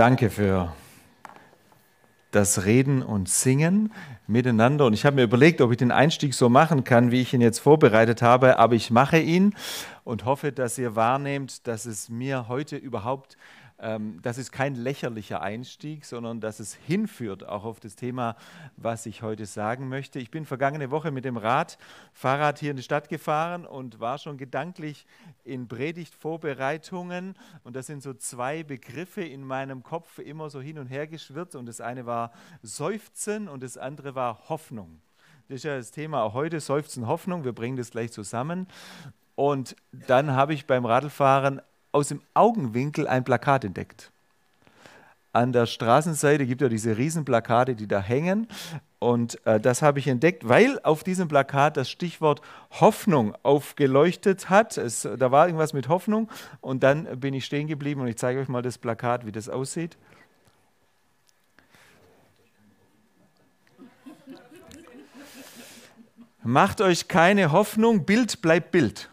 Danke für das Reden und Singen miteinander. Und ich habe mir überlegt, ob ich den Einstieg so machen kann, wie ich ihn jetzt vorbereitet habe, aber ich mache ihn und hoffe, dass ihr wahrnehmt, dass es mir heute überhaupt ähm, das ist kein lächerlicher Einstieg, sondern dass es hinführt auch auf das Thema, was ich heute sagen möchte. Ich bin vergangene Woche mit dem Rad, Fahrrad hier in die Stadt gefahren und war schon gedanklich in Predigtvorbereitungen. Und das sind so zwei Begriffe in meinem Kopf immer so hin und her geschwirrt. Und das eine war Seufzen und das andere war Hoffnung. Das ist ja das Thema auch heute, Seufzen, Hoffnung. Wir bringen das gleich zusammen. Und dann habe ich beim Radlfahren aus dem Augenwinkel ein Plakat entdeckt. An der Straßenseite gibt es ja diese Riesenplakate, die da hängen. Und äh, das habe ich entdeckt, weil auf diesem Plakat das Stichwort Hoffnung aufgeleuchtet hat. Es, da war irgendwas mit Hoffnung. Und dann bin ich stehen geblieben und ich zeige euch mal das Plakat, wie das aussieht. Macht euch keine Hoffnung, Bild bleibt Bild.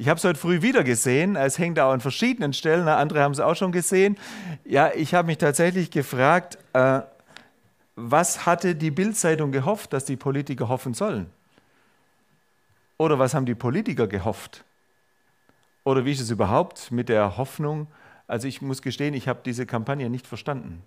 Ich habe es heute früh wieder gesehen. Es hängt auch an verschiedenen Stellen. Andere haben es auch schon gesehen. Ja, ich habe mich tatsächlich gefragt, äh, was hatte die Bildzeitung gehofft, dass die Politiker hoffen sollen? Oder was haben die Politiker gehofft? Oder wie ist es überhaupt mit der Hoffnung? Also ich muss gestehen, ich habe diese Kampagne nicht verstanden.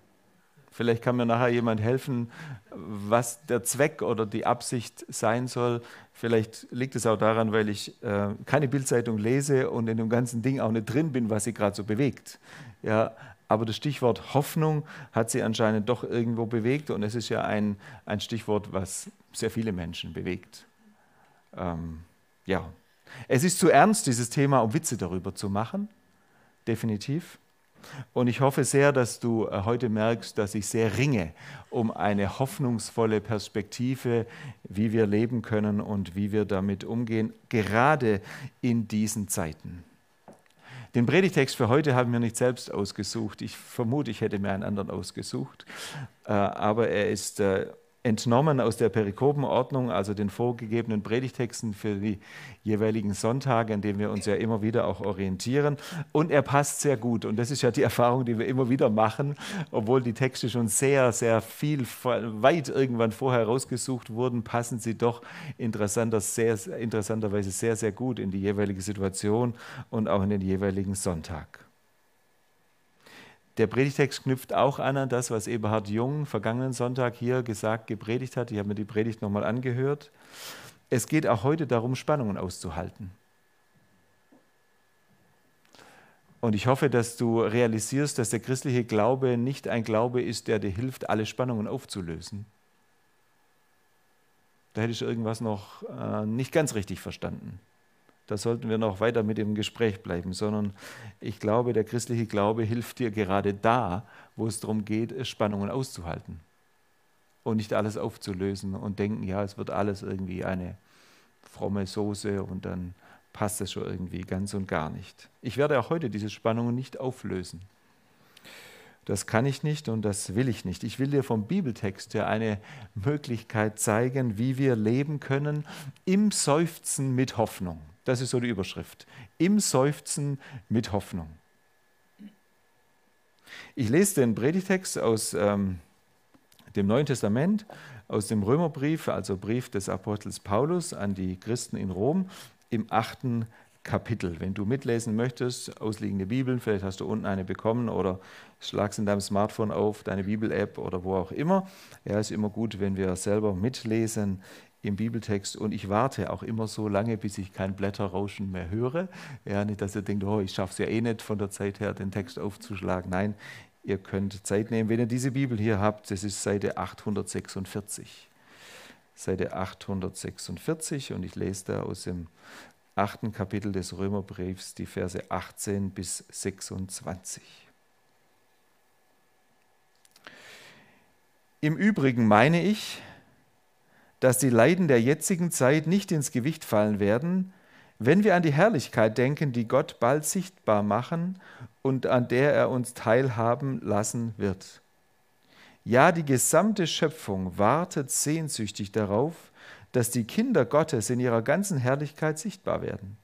Vielleicht kann mir nachher jemand helfen, was der Zweck oder die Absicht sein soll. Vielleicht liegt es auch daran, weil ich äh, keine Bildzeitung lese und in dem ganzen Ding auch nicht drin bin, was sie gerade so bewegt. Ja, aber das Stichwort Hoffnung hat sie anscheinend doch irgendwo bewegt und es ist ja ein, ein Stichwort, was sehr viele Menschen bewegt. Ähm, ja, es ist zu ernst, dieses Thema, um Witze darüber zu machen, definitiv. Und ich hoffe sehr, dass du äh, heute merkst, dass ich sehr ringe um eine hoffnungsvolle Perspektive, wie wir leben können und wie wir damit umgehen, gerade in diesen Zeiten. Den Predigtext für heute haben wir nicht selbst ausgesucht. Ich vermute, ich hätte mir einen anderen ausgesucht. Äh, aber er ist äh, entnommen aus der Perikopenordnung, also den vorgegebenen Predigtexten für die jeweiligen Sonntage, an denen wir uns ja immer wieder auch orientieren. Und er passt sehr gut. Und das ist ja die Erfahrung, die wir immer wieder machen, obwohl die Texte schon sehr, sehr viel, weit irgendwann vorher rausgesucht wurden, passen sie doch interessanter, sehr, interessanterweise sehr, sehr gut in die jeweilige Situation und auch in den jeweiligen Sonntag. Der Predigtext knüpft auch an an das, was Eberhard Jung vergangenen Sonntag hier gesagt, gepredigt hat. Ich habe mir die Predigt nochmal angehört. Es geht auch heute darum, Spannungen auszuhalten. Und ich hoffe, dass du realisierst, dass der christliche Glaube nicht ein Glaube ist, der dir hilft, alle Spannungen aufzulösen. Da hätte ich irgendwas noch äh, nicht ganz richtig verstanden da sollten wir noch weiter mit dem Gespräch bleiben, sondern ich glaube, der christliche Glaube hilft dir gerade da, wo es darum geht, Spannungen auszuhalten und nicht alles aufzulösen und denken, ja, es wird alles irgendwie eine fromme Soße und dann passt es schon irgendwie ganz und gar nicht. Ich werde auch heute diese Spannungen nicht auflösen. Das kann ich nicht und das will ich nicht. Ich will dir vom Bibeltext ja eine Möglichkeit zeigen, wie wir leben können im Seufzen mit Hoffnung. Das ist so die Überschrift. Im Seufzen mit Hoffnung. Ich lese den Predigtext aus ähm, dem Neuen Testament, aus dem Römerbrief, also Brief des Apostels Paulus an die Christen in Rom, im achten Kapitel. Wenn du mitlesen möchtest, ausliegende Bibeln, vielleicht hast du unten eine bekommen oder schlagst in deinem Smartphone auf, deine Bibel-App oder wo auch immer. Ja, ist immer gut, wenn wir selber mitlesen im Bibeltext und ich warte auch immer so lange, bis ich kein Blätterrauschen mehr höre. Ja, nicht, dass ihr denkt, oh, ich schaffe es ja eh nicht von der Zeit her, den Text aufzuschlagen. Nein, ihr könnt Zeit nehmen. Wenn ihr diese Bibel hier habt, das ist Seite 846. Seite 846 und ich lese da aus dem achten Kapitel des Römerbriefs die Verse 18 bis 26. Im Übrigen meine ich, dass die Leiden der jetzigen Zeit nicht ins Gewicht fallen werden, wenn wir an die Herrlichkeit denken, die Gott bald sichtbar machen und an der er uns teilhaben lassen wird. Ja, die gesamte Schöpfung wartet sehnsüchtig darauf, dass die Kinder Gottes in ihrer ganzen Herrlichkeit sichtbar werden.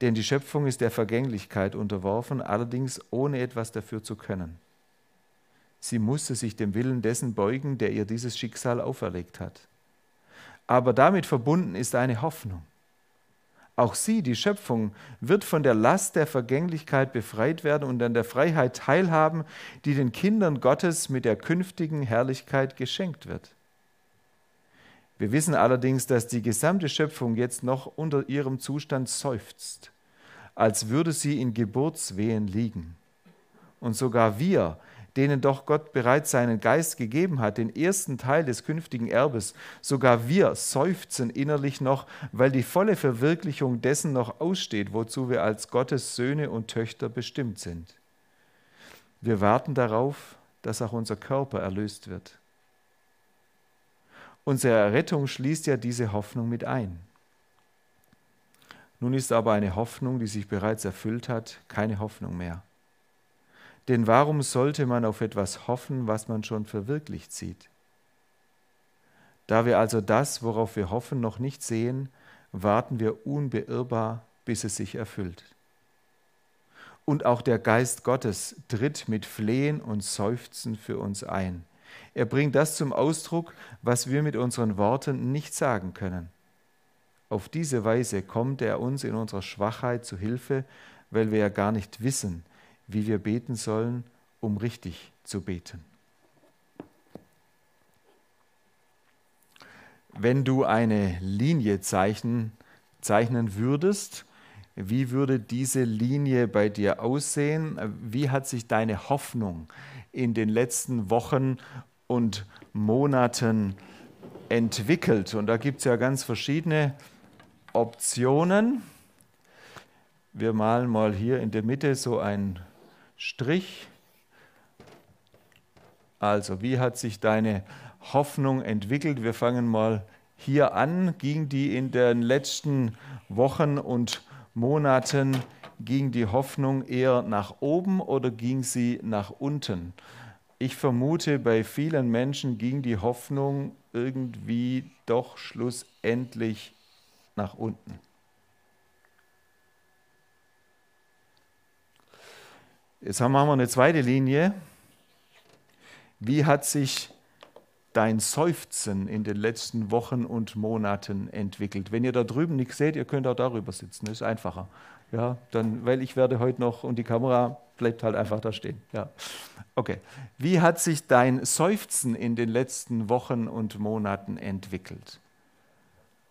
Denn die Schöpfung ist der Vergänglichkeit unterworfen, allerdings ohne etwas dafür zu können. Sie musste sich dem Willen dessen beugen, der ihr dieses Schicksal auferlegt hat. Aber damit verbunden ist eine Hoffnung. Auch sie, die Schöpfung, wird von der Last der Vergänglichkeit befreit werden und an der Freiheit teilhaben, die den Kindern Gottes mit der künftigen Herrlichkeit geschenkt wird. Wir wissen allerdings, dass die gesamte Schöpfung jetzt noch unter ihrem Zustand seufzt, als würde sie in Geburtswehen liegen. Und sogar wir, denen doch Gott bereits seinen Geist gegeben hat, den ersten Teil des künftigen Erbes, sogar wir seufzen innerlich noch, weil die volle Verwirklichung dessen noch aussteht, wozu wir als Gottes Söhne und Töchter bestimmt sind. Wir warten darauf, dass auch unser Körper erlöst wird. Unsere Errettung schließt ja diese Hoffnung mit ein. Nun ist aber eine Hoffnung, die sich bereits erfüllt hat, keine Hoffnung mehr. Denn warum sollte man auf etwas hoffen, was man schon verwirklicht sieht? Da wir also das, worauf wir hoffen, noch nicht sehen, warten wir unbeirrbar, bis es sich erfüllt. Und auch der Geist Gottes tritt mit Flehen und Seufzen für uns ein. Er bringt das zum Ausdruck, was wir mit unseren Worten nicht sagen können. Auf diese Weise kommt er uns in unserer Schwachheit zu Hilfe, weil wir ja gar nicht wissen, wie wir beten sollen, um richtig zu beten. Wenn du eine Linie zeichnen, zeichnen würdest, wie würde diese Linie bei dir aussehen? Wie hat sich deine Hoffnung in den letzten Wochen und Monaten entwickelt. Und da gibt es ja ganz verschiedene Optionen. Wir malen mal hier in der Mitte so einen Strich. Also, wie hat sich deine Hoffnung entwickelt? Wir fangen mal hier an. Ging die in den letzten Wochen und Monaten, ging die Hoffnung eher nach oben oder ging sie nach unten? ich vermute, bei vielen Menschen ging die Hoffnung irgendwie doch schlussendlich nach unten. Jetzt haben wir eine zweite Linie. Wie hat sich dein Seufzen in den letzten Wochen und Monaten entwickelt? Wenn ihr da drüben nichts seht, ihr könnt auch darüber sitzen, das ist einfacher. Ja, dann, weil ich werde heute noch und die Kamera bleibt halt einfach da stehen. Ja. Okay. Wie hat sich dein Seufzen in den letzten Wochen und Monaten entwickelt?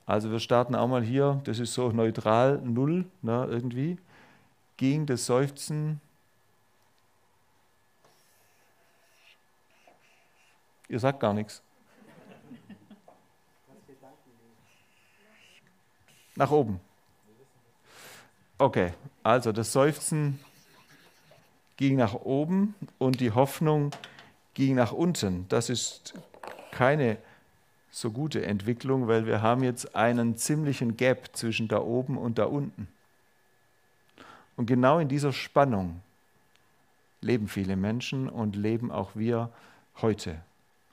Also wir starten auch mal hier, das ist so neutral, null ne, irgendwie. Ging das Seufzen? Ihr sagt gar nichts. Nach oben. Okay, also das Seufzen ging nach oben und die Hoffnung ging nach unten. Das ist keine so gute Entwicklung, weil wir haben jetzt einen ziemlichen Gap zwischen da oben und da unten. Und genau in dieser Spannung leben viele Menschen und leben auch wir heute.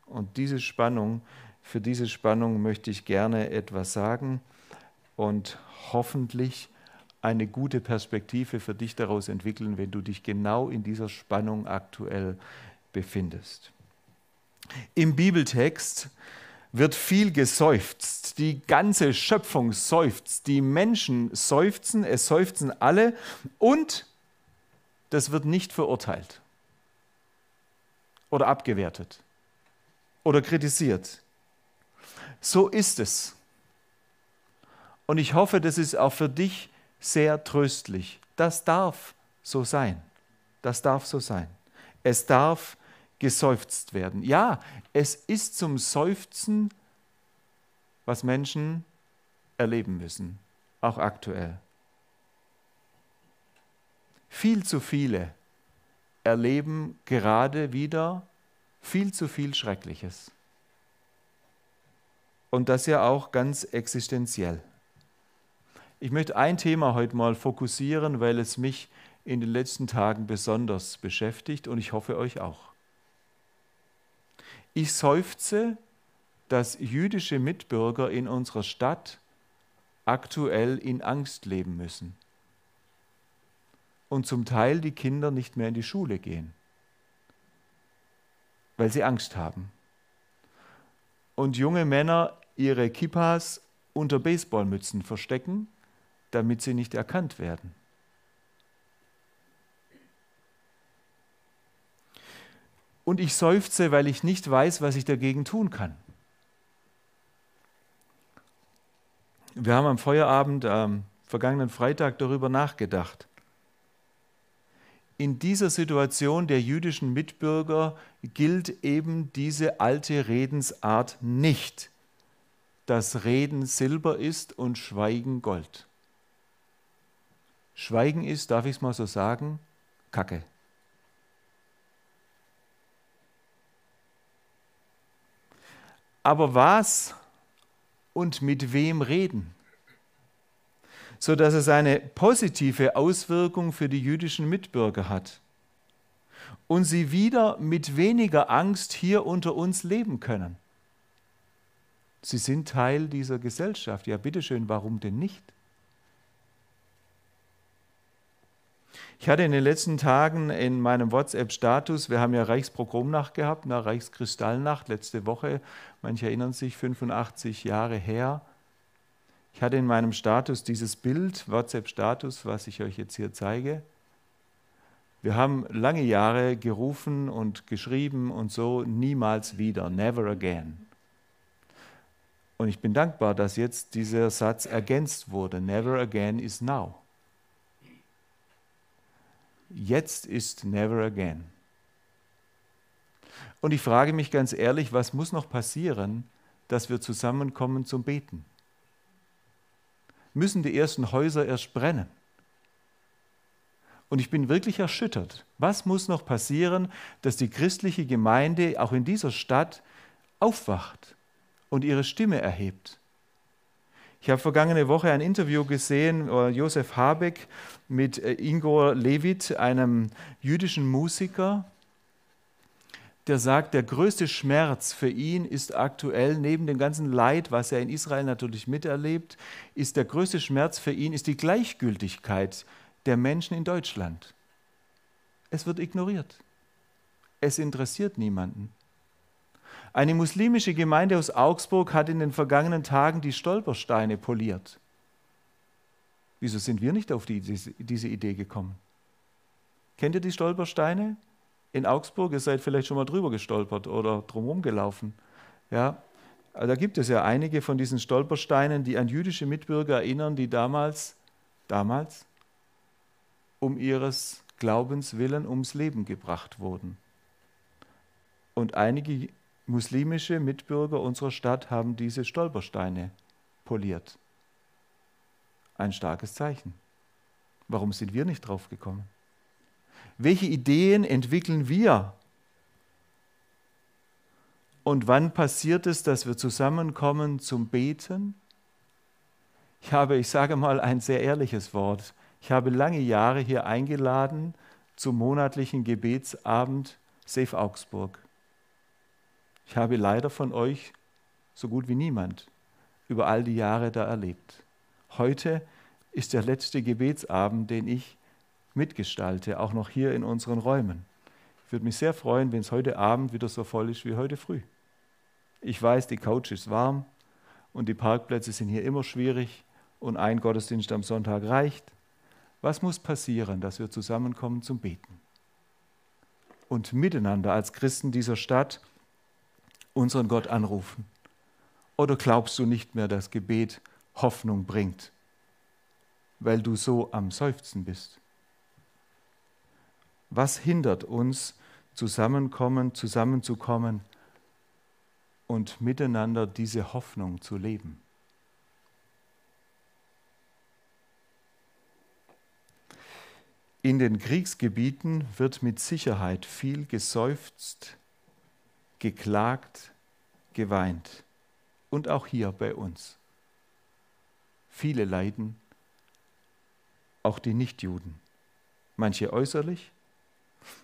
Und diese Spannung, für diese Spannung möchte ich gerne etwas sagen und hoffentlich eine gute Perspektive für dich daraus entwickeln, wenn du dich genau in dieser Spannung aktuell befindest. Im Bibeltext wird viel geseufzt. Die ganze Schöpfung seufzt. Die Menschen seufzen, es seufzen alle und das wird nicht verurteilt oder abgewertet oder kritisiert. So ist es. Und ich hoffe, das ist auch für dich sehr tröstlich. Das darf so sein. Das darf so sein. Es darf geseufzt werden. Ja, es ist zum Seufzen, was Menschen erleben müssen, auch aktuell. Viel zu viele erleben gerade wieder viel zu viel Schreckliches. Und das ja auch ganz existenziell. Ich möchte ein Thema heute mal fokussieren, weil es mich in den letzten Tagen besonders beschäftigt und ich hoffe euch auch. Ich seufze, dass jüdische Mitbürger in unserer Stadt aktuell in Angst leben müssen. und zum Teil die Kinder nicht mehr in die Schule gehen, weil sie Angst haben. Und junge Männer ihre Kippas unter Baseballmützen verstecken, damit sie nicht erkannt werden. Und ich seufze, weil ich nicht weiß, was ich dagegen tun kann. Wir haben am Feierabend am vergangenen Freitag darüber nachgedacht. In dieser Situation der jüdischen Mitbürger gilt eben diese alte Redensart nicht, dass Reden Silber ist und Schweigen Gold. Schweigen ist, darf ich es mal so sagen, Kacke. Aber was und mit wem reden? Sodass es eine positive Auswirkung für die jüdischen Mitbürger hat und sie wieder mit weniger Angst hier unter uns leben können. Sie sind Teil dieser Gesellschaft. Ja, bitteschön, warum denn nicht? Ich hatte in den letzten Tagen in meinem WhatsApp-Status, wir haben ja Reichsprogrammnacht gehabt, na, Reichskristallnacht letzte Woche, manche erinnern sich, 85 Jahre her. Ich hatte in meinem Status dieses Bild, WhatsApp-Status, was ich euch jetzt hier zeige. Wir haben lange Jahre gerufen und geschrieben und so, niemals wieder, never again. Und ich bin dankbar, dass jetzt dieser Satz ergänzt wurde, never again is now. Jetzt ist never again. Und ich frage mich ganz ehrlich, was muss noch passieren, dass wir zusammenkommen zum Beten? Müssen die ersten Häuser erst brennen? Und ich bin wirklich erschüttert. Was muss noch passieren, dass die christliche Gemeinde auch in dieser Stadt aufwacht und ihre Stimme erhebt? Ich habe vergangene Woche ein Interview gesehen, äh, Josef Habeck mit äh, Ingor Levit, einem jüdischen Musiker, der sagt, der größte Schmerz für ihn ist aktuell, neben dem ganzen Leid, was er in Israel natürlich miterlebt, ist der größte Schmerz für ihn, ist die Gleichgültigkeit der Menschen in Deutschland. Es wird ignoriert. Es interessiert niemanden. Eine muslimische Gemeinde aus Augsburg hat in den vergangenen Tagen die Stolpersteine poliert. Wieso sind wir nicht auf die, diese Idee gekommen? Kennt ihr die Stolpersteine? In Augsburg, ihr seid vielleicht schon mal drüber gestolpert oder drumherum gelaufen. Ja, da gibt es ja einige von diesen Stolpersteinen, die an jüdische Mitbürger erinnern, die damals, damals um ihres Glaubens willen ums Leben gebracht wurden. Und einige muslimische Mitbürger unserer Stadt haben diese Stolpersteine poliert. Ein starkes Zeichen. Warum sind wir nicht drauf gekommen? Welche Ideen entwickeln wir? Und wann passiert es, dass wir zusammenkommen zum Beten? Ich habe, ich sage mal ein sehr ehrliches Wort, ich habe lange Jahre hier eingeladen zum monatlichen Gebetsabend Safe Augsburg. Ich habe leider von euch so gut wie niemand über all die Jahre da erlebt. Heute ist der letzte Gebetsabend, den ich mitgestalte, auch noch hier in unseren Räumen. Ich würde mich sehr freuen, wenn es heute Abend wieder so voll ist wie heute früh. Ich weiß, die Couch ist warm und die Parkplätze sind hier immer schwierig und ein Gottesdienst am Sonntag reicht. Was muss passieren, dass wir zusammenkommen zum Beten? Und miteinander als Christen dieser Stadt unseren Gott anrufen? Oder glaubst du nicht mehr, dass Gebet Hoffnung bringt, weil du so am Seufzen bist? Was hindert uns, zusammenkommen, zusammenzukommen und miteinander diese Hoffnung zu leben? In den Kriegsgebieten wird mit Sicherheit viel geseufzt, geklagt, geweint. Und auch hier bei uns. Viele leiden, auch die Nichtjuden. Manche äußerlich,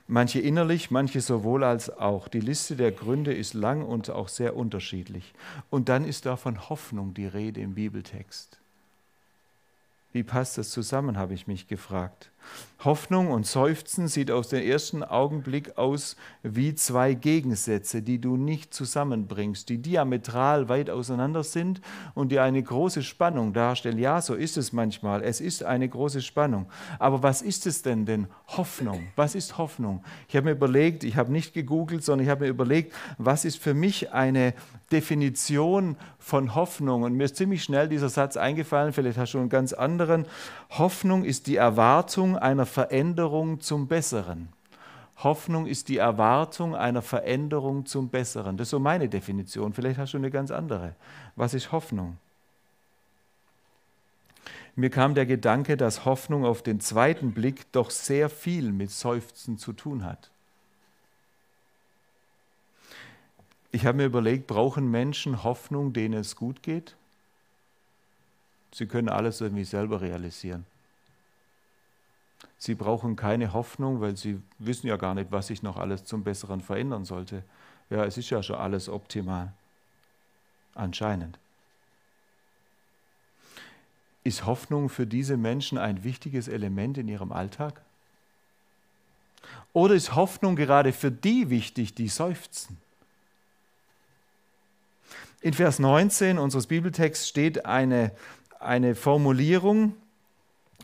manche innerlich, manche sowohl als auch. Die Liste der Gründe ist lang und auch sehr unterschiedlich. Und dann ist da von Hoffnung die Rede im Bibeltext. Wie passt das zusammen, habe ich mich gefragt. Hoffnung und Seufzen sieht aus dem ersten Augenblick aus wie zwei Gegensätze, die du nicht zusammenbringst, die diametral weit auseinander sind und die eine große Spannung darstellen. Ja, so ist es manchmal. Es ist eine große Spannung. Aber was ist es denn denn? Hoffnung. Was ist Hoffnung? Ich habe mir überlegt, ich habe nicht gegoogelt, sondern ich habe mir überlegt, was ist für mich eine Definition von Hoffnung? Und mir ist ziemlich schnell dieser Satz eingefallen, vielleicht hast du einen ganz anderen. Hoffnung ist die Erwartung einer Veränderung zum Besseren. Hoffnung ist die Erwartung einer Veränderung zum Besseren. Das ist so meine Definition. Vielleicht hast du eine ganz andere. Was ist Hoffnung? Mir kam der Gedanke, dass Hoffnung auf den zweiten Blick doch sehr viel mit Seufzen zu tun hat. Ich habe mir überlegt, brauchen Menschen Hoffnung, denen es gut geht? Sie können alles irgendwie selber realisieren. Sie brauchen keine Hoffnung, weil sie wissen ja gar nicht, was sich noch alles zum Besseren verändern sollte. Ja, es ist ja schon alles optimal. Anscheinend. Ist Hoffnung für diese Menschen ein wichtiges Element in ihrem Alltag? Oder ist Hoffnung gerade für die wichtig, die seufzen? In Vers 19 unseres Bibeltexts steht eine, eine Formulierung,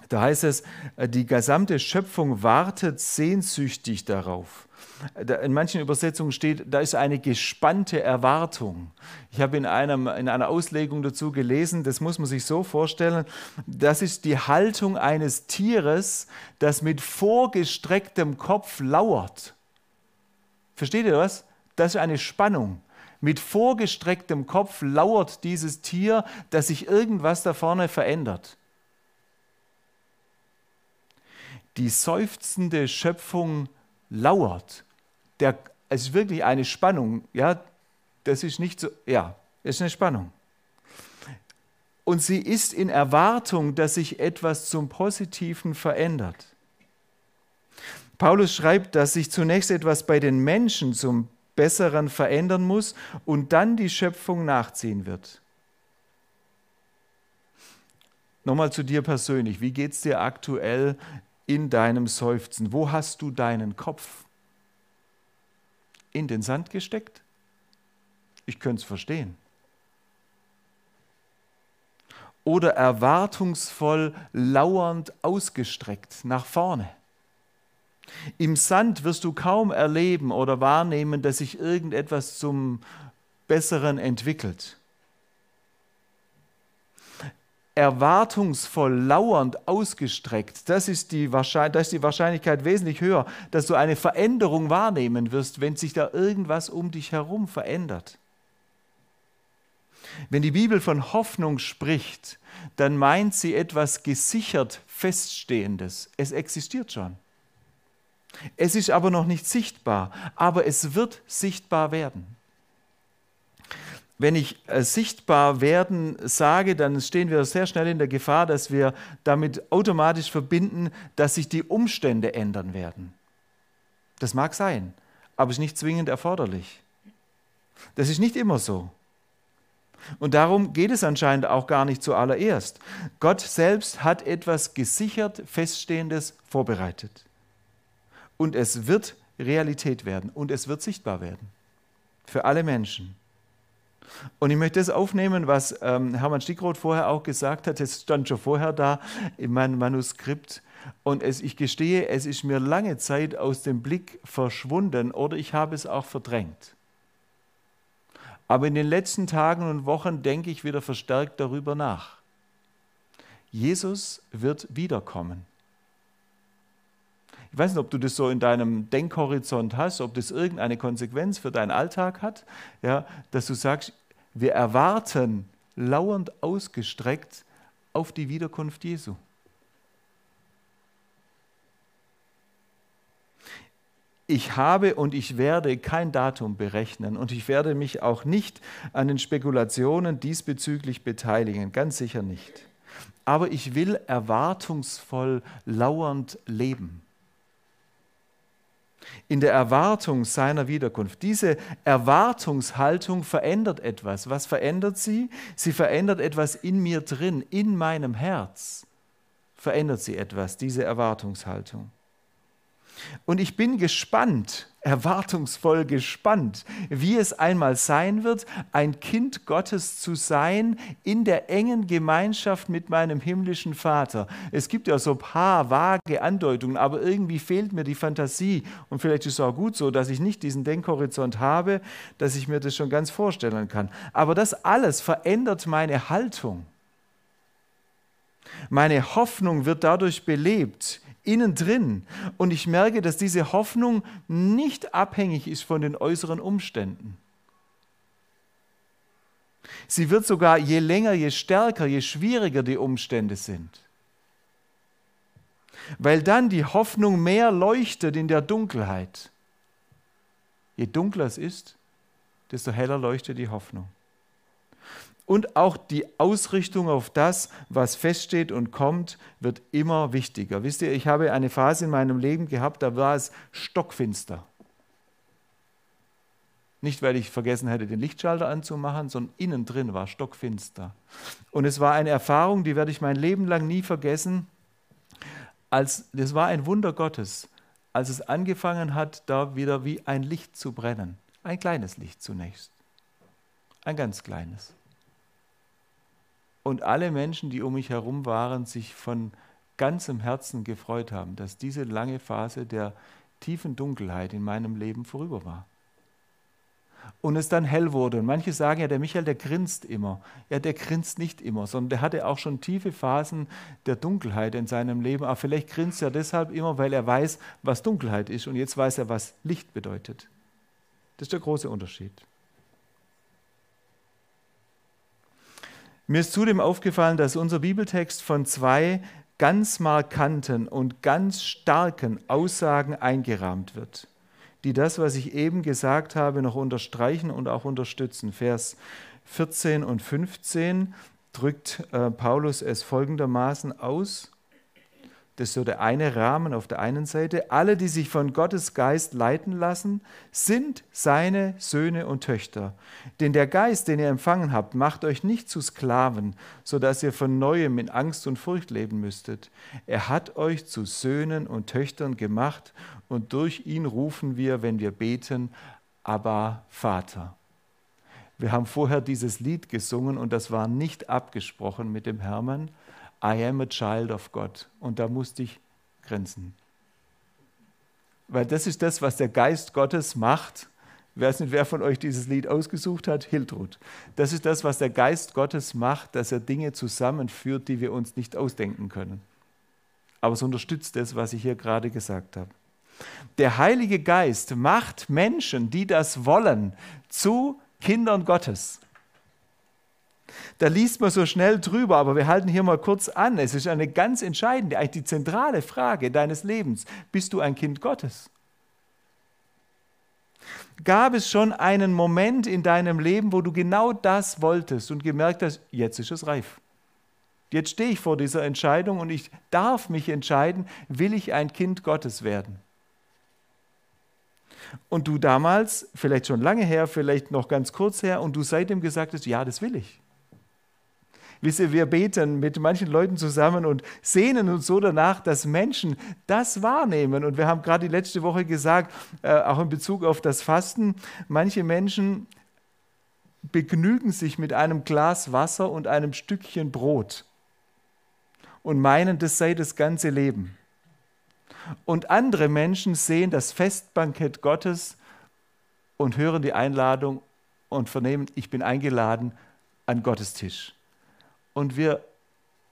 da heißt es, äh, die gesamte Schöpfung wartet sehnsüchtig darauf. In manchen Übersetzungen steht, da ist eine gespannte Erwartung. Ich habe in, einem, in einer Auslegung dazu gelesen, das muss man sich so vorstellen, das ist die Haltung eines Tieres, das mit vorgestrecktem Kopf lauert. Versteht ihr was? Das ist eine Spannung. Mit vorgestrecktem Kopf lauert dieses Tier, dass sich irgendwas da vorne verändert. Die seufzende Schöpfung lauert. Der, es ist wirklich eine Spannung. Ja, das ist nicht so, ja, es ist eine Spannung. Und sie ist in Erwartung, dass sich etwas zum Positiven verändert. Paulus schreibt, dass sich zunächst etwas bei den Menschen zum Besseren verändern muss und dann die Schöpfung nachziehen wird. Nochmal zu dir persönlich. Wie geht es dir aktuell in deinem Seufzen? Wo hast du deinen Kopf? In den Sand gesteckt? Ich könnte es verstehen. Oder erwartungsvoll lauernd ausgestreckt nach vorne. Im Sand wirst du kaum erleben oder wahrnehmen, dass sich irgendetwas zum Besseren entwickelt erwartungsvoll, lauernd ausgestreckt, das ist, die das ist die Wahrscheinlichkeit wesentlich höher, dass du eine Veränderung wahrnehmen wirst, wenn sich da irgendwas um dich herum verändert. Wenn die Bibel von Hoffnung spricht, dann meint sie etwas gesichert Feststehendes. Es existiert schon. Es ist aber noch nicht sichtbar, aber es wird sichtbar werden wenn ich äh, sichtbar werden sage, dann stehen wir sehr schnell in der Gefahr, dass wir damit automatisch verbinden, dass sich die Umstände ändern werden. Das mag sein, aber ist nicht zwingend erforderlich. Das ist nicht immer so. Und darum geht es anscheinend auch gar nicht zuallererst. Gott selbst hat etwas gesichert, feststehendes vorbereitet. Und es wird Realität werden und es wird sichtbar werden. Für alle Menschen. Und ich möchte das aufnehmen, was ähm, Hermann Stickroth vorher auch gesagt hat. Es stand schon vorher da in meinem Manuskript. Und es, ich gestehe, es ist mir lange Zeit aus dem Blick verschwunden oder ich habe es auch verdrängt. Aber in den letzten Tagen und Wochen denke ich wieder verstärkt darüber nach. Jesus wird wiederkommen. Ich weiß nicht, ob du das so in deinem Denkhorizont hast, ob das irgendeine Konsequenz für deinen Alltag hat, ja, dass du sagst, wir erwarten lauernd ausgestreckt auf die Wiederkunft Jesu. Ich habe und ich werde kein Datum berechnen und ich werde mich auch nicht an den Spekulationen diesbezüglich beteiligen, ganz sicher nicht. Aber ich will erwartungsvoll lauernd leben in der Erwartung seiner Wiederkunft. Diese Erwartungshaltung verändert etwas. Was verändert sie? Sie verändert etwas in mir drin, in meinem Herz. verändert sie etwas, diese Erwartungshaltung. Und ich bin gespannt, erwartungsvoll gespannt, wie es einmal sein wird, ein Kind Gottes zu sein in der engen Gemeinschaft mit meinem himmlischen Vater. Es gibt ja so ein paar vage Andeutungen, aber irgendwie fehlt mir die Fantasie. Und vielleicht ist es auch gut so, dass ich nicht diesen Denkhorizont habe, dass ich mir das schon ganz vorstellen kann. Aber das alles verändert meine Haltung. Meine Hoffnung wird dadurch belebt innen drin. Und ich merke, dass diese Hoffnung nicht abhängig ist von den äußeren Umständen. Sie wird sogar je länger, je stärker, je schwieriger die Umstände sind. Weil dann die Hoffnung mehr leuchtet in der Dunkelheit. Je dunkler es ist, desto heller leuchtet die Hoffnung und auch die Ausrichtung auf das, was feststeht und kommt, wird immer wichtiger. Wisst ihr, ich habe eine Phase in meinem Leben gehabt, da war es stockfinster. Nicht, weil ich vergessen hätte, den Lichtschalter anzumachen, sondern innen drin war stockfinster. Und es war eine Erfahrung, die werde ich mein Leben lang nie vergessen. Als, das war ein Wunder Gottes, als es angefangen hat, da wieder wie ein Licht zu brennen. Ein kleines Licht zunächst. Ein ganz kleines und alle Menschen, die um mich herum waren, sich von ganzem Herzen gefreut haben, dass diese lange Phase der tiefen Dunkelheit in meinem Leben vorüber war. Und es dann hell wurde. Und manche sagen ja, der Michael, der grinst immer. Ja, der grinst nicht immer, sondern der hatte auch schon tiefe Phasen der Dunkelheit in seinem Leben. Aber vielleicht grinst er deshalb immer, weil er weiß, was Dunkelheit ist. Und jetzt weiß er, was Licht bedeutet. Das ist der große Unterschied. Mir ist zudem aufgefallen, dass unser Bibeltext von zwei ganz markanten und ganz starken Aussagen eingerahmt wird, die das, was ich eben gesagt habe, noch unterstreichen und auch unterstützen. Vers 14 und 15 drückt äh, Paulus es folgendermaßen aus. Das ist so der eine Rahmen auf der einen Seite. Alle, die sich von Gottes Geist leiten lassen, sind seine Söhne und Töchter. Denn der Geist, den ihr empfangen habt, macht euch nicht zu Sklaven, sodass ihr von neuem in Angst und Furcht leben müsstet. Er hat euch zu Söhnen und Töchtern gemacht und durch ihn rufen wir, wenn wir beten, aber Vater. Wir haben vorher dieses Lied gesungen und das war nicht abgesprochen mit dem Hermann, I am a child of God. Und da musste ich grenzen. Weil das ist das, was der Geist Gottes macht. Ich weiß nicht, wer von euch dieses Lied ausgesucht hat, Hiltrud. Das ist das, was der Geist Gottes macht, dass er Dinge zusammenführt, die wir uns nicht ausdenken können. Aber es unterstützt das, was ich hier gerade gesagt habe. Der Heilige Geist macht Menschen, die das wollen, zu Kindern Gottes. Da liest man so schnell drüber, aber wir halten hier mal kurz an. Es ist eine ganz entscheidende, eigentlich die zentrale Frage deines Lebens. Bist du ein Kind Gottes? Gab es schon einen Moment in deinem Leben, wo du genau das wolltest und gemerkt hast, jetzt ist es reif? Jetzt stehe ich vor dieser Entscheidung und ich darf mich entscheiden, will ich ein Kind Gottes werden? Und du damals, vielleicht schon lange her, vielleicht noch ganz kurz her, und du seitdem gesagt hast, ja, das will ich. Wisst ihr, wir beten mit manchen Leuten zusammen und sehnen uns so danach, dass Menschen das wahrnehmen. Und wir haben gerade die letzte Woche gesagt, äh, auch in Bezug auf das Fasten, manche Menschen begnügen sich mit einem Glas Wasser und einem Stückchen Brot und meinen, das sei das ganze Leben. Und andere Menschen sehen das Festbankett Gottes und hören die Einladung und vernehmen, ich bin eingeladen an Gottes Tisch und wir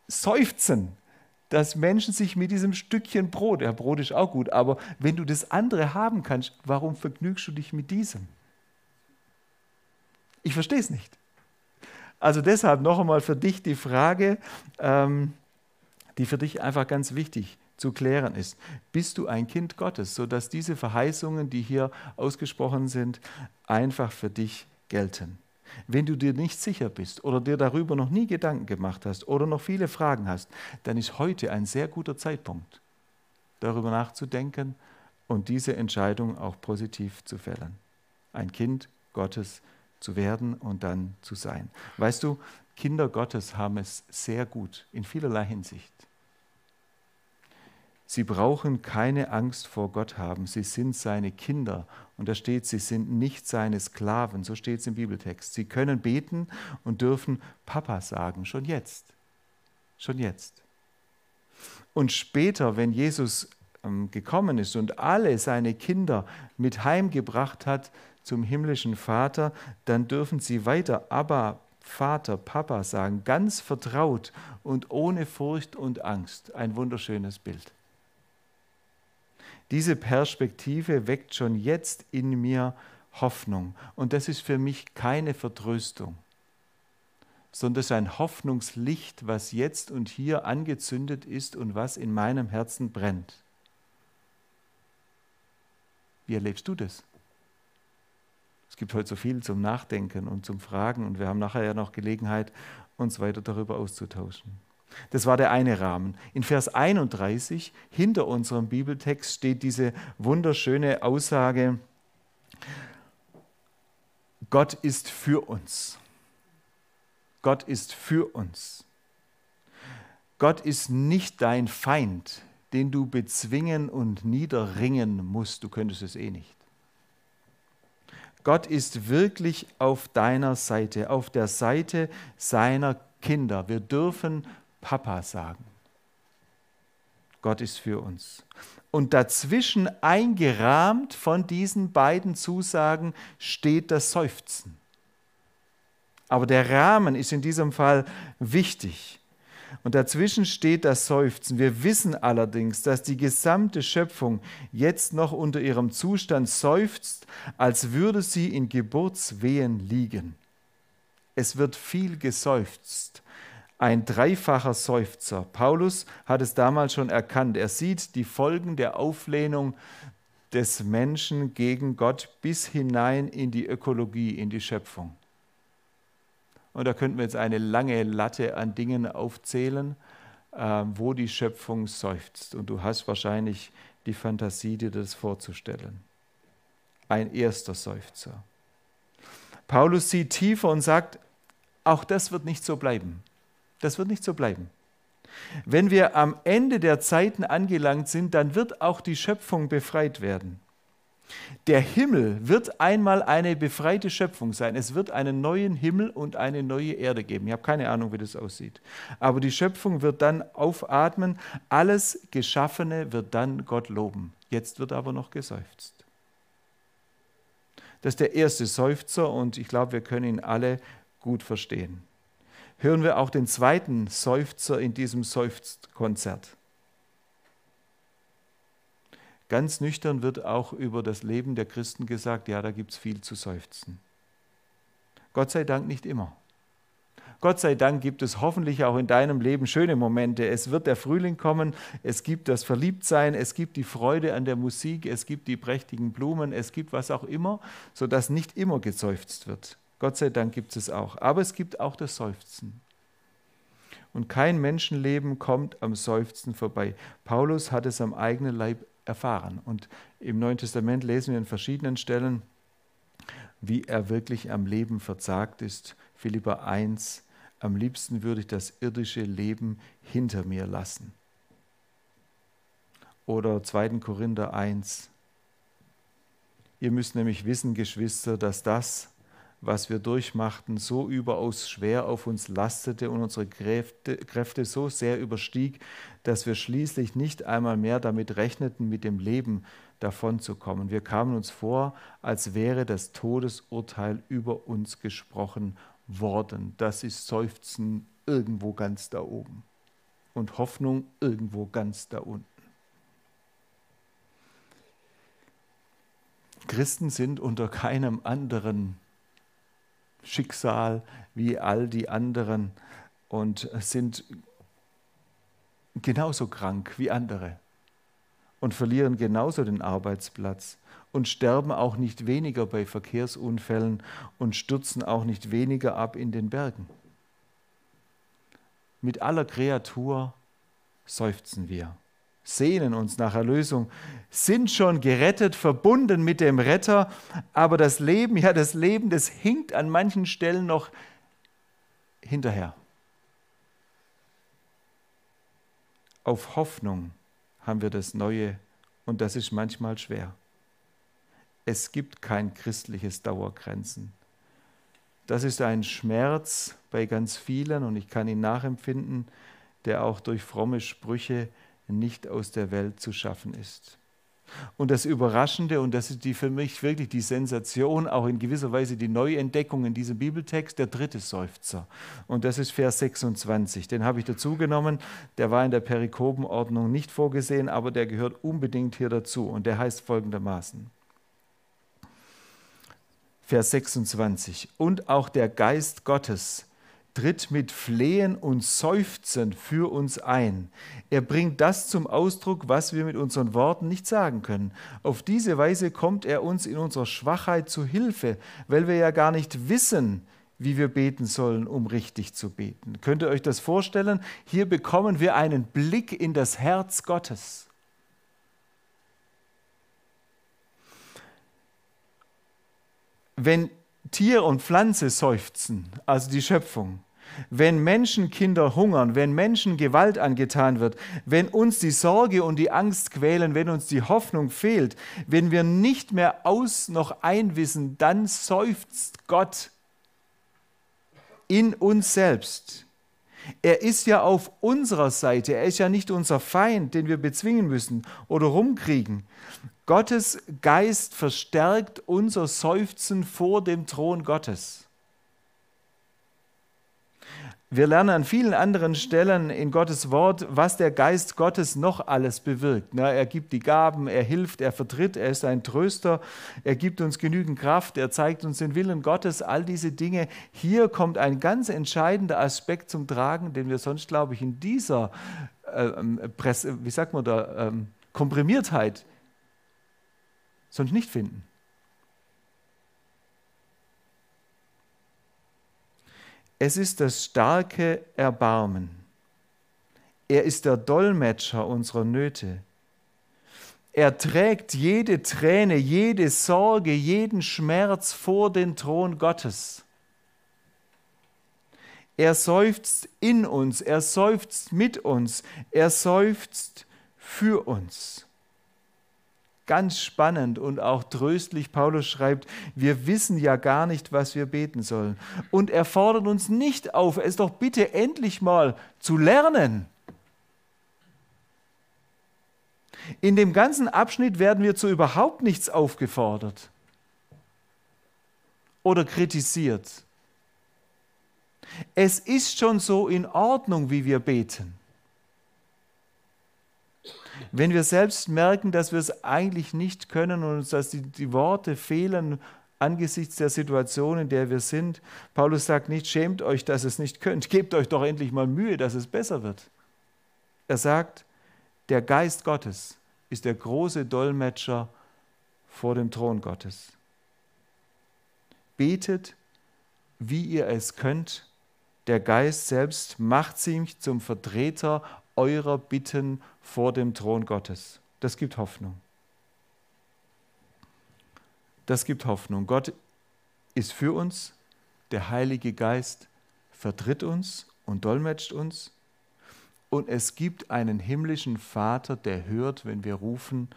seufzen, dass Menschen sich mit diesem Stückchen Brot, ja, Brot ist auch gut, aber wenn du das andere haben kannst, warum vergnügst du dich mit diesem? Ich verstehe es nicht. Also deshalb noch einmal für dich die Frage, ähm, die für dich einfach ganz wichtig zu klären ist. Bist du ein Kind Gottes, sodass diese Verheißungen, die hier ausgesprochen sind, einfach für dich gelten? Wenn du dir nicht sicher bist oder dir darüber noch nie Gedanken gemacht hast oder noch viele Fragen hast, dann ist heute ein sehr guter Zeitpunkt, darüber nachzudenken und diese Entscheidung auch positiv zu fällen. Ein Kind Gottes zu werden und dann zu sein. Weißt du, Kinder Gottes haben es sehr gut in vielerlei Hinsicht. Sie brauchen keine Angst vor Gott haben. Sie sind seine Kinder. Und da steht, sie sind nicht seine Sklaven. So steht es im Bibeltext. Sie können beten und dürfen Papa sagen, schon jetzt. Schon jetzt. Und später, wenn Jesus ähm, gekommen ist und alle seine Kinder mit heimgebracht hat zum himmlischen Vater, dann dürfen sie weiter Abba, Vater, Papa sagen, ganz vertraut und ohne Furcht und Angst. Ein wunderschönes Bild. Diese Perspektive weckt schon jetzt in mir Hoffnung. Und das ist für mich keine Vertröstung, sondern das ist ein Hoffnungslicht, was jetzt und hier angezündet ist und was in meinem Herzen brennt. Wie erlebst du das? Es gibt heute so viel zum Nachdenken und zum Fragen und wir haben nachher ja noch Gelegenheit, uns weiter darüber auszutauschen. Das war der eine Rahmen. In Vers 31 hinter unserem Bibeltext steht diese wunderschöne Aussage, Gott ist für uns. Gott ist für uns. Gott ist nicht dein Feind, den du bezwingen und niederringen musst. Du könntest es eh nicht. Gott ist wirklich auf deiner Seite, auf der Seite seiner Kinder. Wir dürfen Papa sagen. Gott ist für uns. Und dazwischen eingerahmt von diesen beiden Zusagen steht das Seufzen. Aber der Rahmen ist in diesem Fall wichtig. Und dazwischen steht das Seufzen. Wir wissen allerdings, dass die gesamte Schöpfung jetzt noch unter ihrem Zustand seufzt, als würde sie in Geburtswehen liegen. Es wird viel geseufzt. Ein dreifacher Seufzer. Paulus hat es damals schon erkannt. Er sieht die Folgen der Auflehnung des Menschen gegen Gott bis hinein in die Ökologie, in die Schöpfung. Und da könnten wir jetzt eine lange Latte an Dingen aufzählen, äh, wo die Schöpfung seufzt. Und du hast wahrscheinlich die Fantasie, dir das vorzustellen. Ein erster Seufzer. Paulus sieht tiefer und sagt, auch das wird nicht so bleiben. Das wird nicht so bleiben. Wenn wir am Ende der Zeiten angelangt sind, dann wird auch die Schöpfung befreit werden. Der Himmel wird einmal eine befreite Schöpfung sein. Es wird einen neuen Himmel und eine neue Erde geben. Ich habe keine Ahnung, wie das aussieht. Aber die Schöpfung wird dann aufatmen. Alles Geschaffene wird dann Gott loben. Jetzt wird aber noch geseufzt. Das ist der erste Seufzer und ich glaube, wir können ihn alle gut verstehen. Hören wir auch den zweiten Seufzer in diesem Seufzkonzert. Ganz nüchtern wird auch über das Leben der Christen gesagt, ja, da gibt es viel zu seufzen. Gott sei Dank nicht immer. Gott sei Dank gibt es hoffentlich auch in deinem Leben schöne Momente. Es wird der Frühling kommen, es gibt das Verliebtsein, es gibt die Freude an der Musik, es gibt die prächtigen Blumen, es gibt was auch immer, sodass nicht immer geseufzt wird. Gott sei Dank gibt es auch. Aber es gibt auch das Seufzen. Und kein Menschenleben kommt am Seufzen vorbei. Paulus hat es am eigenen Leib erfahren. Und im Neuen Testament lesen wir in verschiedenen Stellen, wie er wirklich am Leben verzagt ist. Philippa 1, am liebsten würde ich das irdische Leben hinter mir lassen. Oder 2. Korinther 1. Ihr müsst nämlich wissen, Geschwister, dass das, was wir durchmachten, so überaus schwer auf uns lastete und unsere Kräfte, Kräfte so sehr überstieg, dass wir schließlich nicht einmal mehr damit rechneten, mit dem Leben davonzukommen. Wir kamen uns vor, als wäre das Todesurteil über uns gesprochen worden. Das ist Seufzen irgendwo ganz da oben und Hoffnung irgendwo ganz da unten. Christen sind unter keinem anderen Schicksal wie all die anderen und sind genauso krank wie andere und verlieren genauso den Arbeitsplatz und sterben auch nicht weniger bei Verkehrsunfällen und stürzen auch nicht weniger ab in den Bergen. Mit aller Kreatur seufzen wir sehnen uns nach Erlösung, sind schon gerettet, verbunden mit dem Retter, aber das Leben, ja das Leben, das hinkt an manchen Stellen noch hinterher. Auf Hoffnung haben wir das Neue und das ist manchmal schwer. Es gibt kein christliches Dauergrenzen. Das ist ein Schmerz bei ganz vielen und ich kann ihn nachempfinden, der auch durch fromme Sprüche nicht aus der Welt zu schaffen ist. Und das Überraschende, und das ist die, für mich wirklich die Sensation, auch in gewisser Weise die Neuentdeckung in diesem Bibeltext, der dritte Seufzer. Und das ist Vers 26. Den habe ich dazu genommen. Der war in der Perikopenordnung nicht vorgesehen, aber der gehört unbedingt hier dazu. Und der heißt folgendermaßen. Vers 26. Und auch der Geist Gottes tritt mit Flehen und Seufzen für uns ein. Er bringt das zum Ausdruck, was wir mit unseren Worten nicht sagen können. Auf diese Weise kommt er uns in unserer Schwachheit zu Hilfe, weil wir ja gar nicht wissen, wie wir beten sollen, um richtig zu beten. Könnt ihr euch das vorstellen? Hier bekommen wir einen Blick in das Herz Gottes. Wenn Tier und Pflanze seufzen, also die Schöpfung, wenn Menschenkinder hungern, wenn Menschen Gewalt angetan wird, wenn uns die Sorge und die Angst quälen, wenn uns die Hoffnung fehlt, wenn wir nicht mehr aus noch einwissen, dann seufzt Gott in uns selbst. Er ist ja auf unserer Seite, er ist ja nicht unser Feind, den wir bezwingen müssen oder rumkriegen. Gottes Geist verstärkt unser Seufzen vor dem Thron Gottes. Wir lernen an vielen anderen Stellen in Gottes Wort, was der Geist Gottes noch alles bewirkt. er gibt die Gaben, er hilft, er vertritt, er ist ein Tröster, er gibt uns genügend Kraft, er zeigt uns den Willen Gottes, all diese Dinge. Hier kommt ein ganz entscheidender Aspekt zum Tragen, den wir sonst, glaube ich, in dieser, äh, wie sagt man da, äh, Komprimiertheit sonst nicht finden. Es ist das starke Erbarmen. Er ist der Dolmetscher unserer Nöte. Er trägt jede Träne, jede Sorge, jeden Schmerz vor den Thron Gottes. Er seufzt in uns, er seufzt mit uns, er seufzt für uns. Ganz spannend und auch tröstlich. Paulus schreibt, wir wissen ja gar nicht, was wir beten sollen. Und er fordert uns nicht auf, es doch bitte endlich mal zu lernen. In dem ganzen Abschnitt werden wir zu überhaupt nichts aufgefordert oder kritisiert. Es ist schon so in Ordnung, wie wir beten. Wenn wir selbst merken, dass wir es eigentlich nicht können und uns, dass die, die Worte fehlen angesichts der Situation, in der wir sind, Paulus sagt nicht, schämt euch, dass es nicht könnt, gebt euch doch endlich mal Mühe, dass es besser wird. Er sagt, der Geist Gottes ist der große Dolmetscher vor dem Thron Gottes. Betet, wie ihr es könnt. Der Geist selbst macht sich zum Vertreter eurer Bitten vor dem Thron Gottes. Das gibt Hoffnung. Das gibt Hoffnung. Gott ist für uns, der Heilige Geist vertritt uns und dolmetscht uns. Und es gibt einen himmlischen Vater, der hört, wenn wir rufen,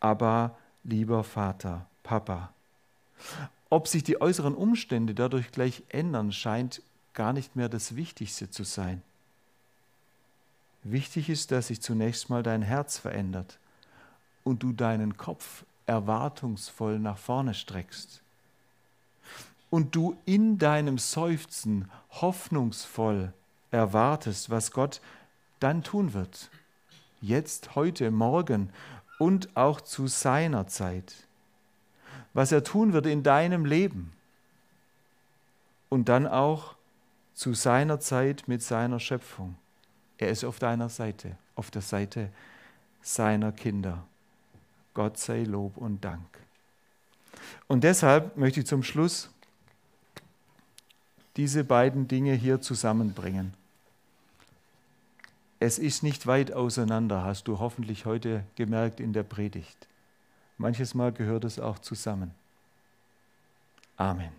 aber lieber Vater, Papa. Ob sich die äußeren Umstände dadurch gleich ändern, scheint gar nicht mehr das Wichtigste zu sein. Wichtig ist, dass sich zunächst mal dein Herz verändert und du deinen Kopf erwartungsvoll nach vorne streckst. Und du in deinem Seufzen hoffnungsvoll erwartest, was Gott dann tun wird. Jetzt, heute, morgen und auch zu seiner Zeit. Was er tun wird in deinem Leben. Und dann auch zu seiner Zeit mit seiner Schöpfung. Er ist auf deiner Seite, auf der Seite seiner Kinder. Gott sei Lob und Dank. Und deshalb möchte ich zum Schluss diese beiden Dinge hier zusammenbringen. Es ist nicht weit auseinander, hast du hoffentlich heute gemerkt in der Predigt. Manches Mal gehört es auch zusammen. Amen.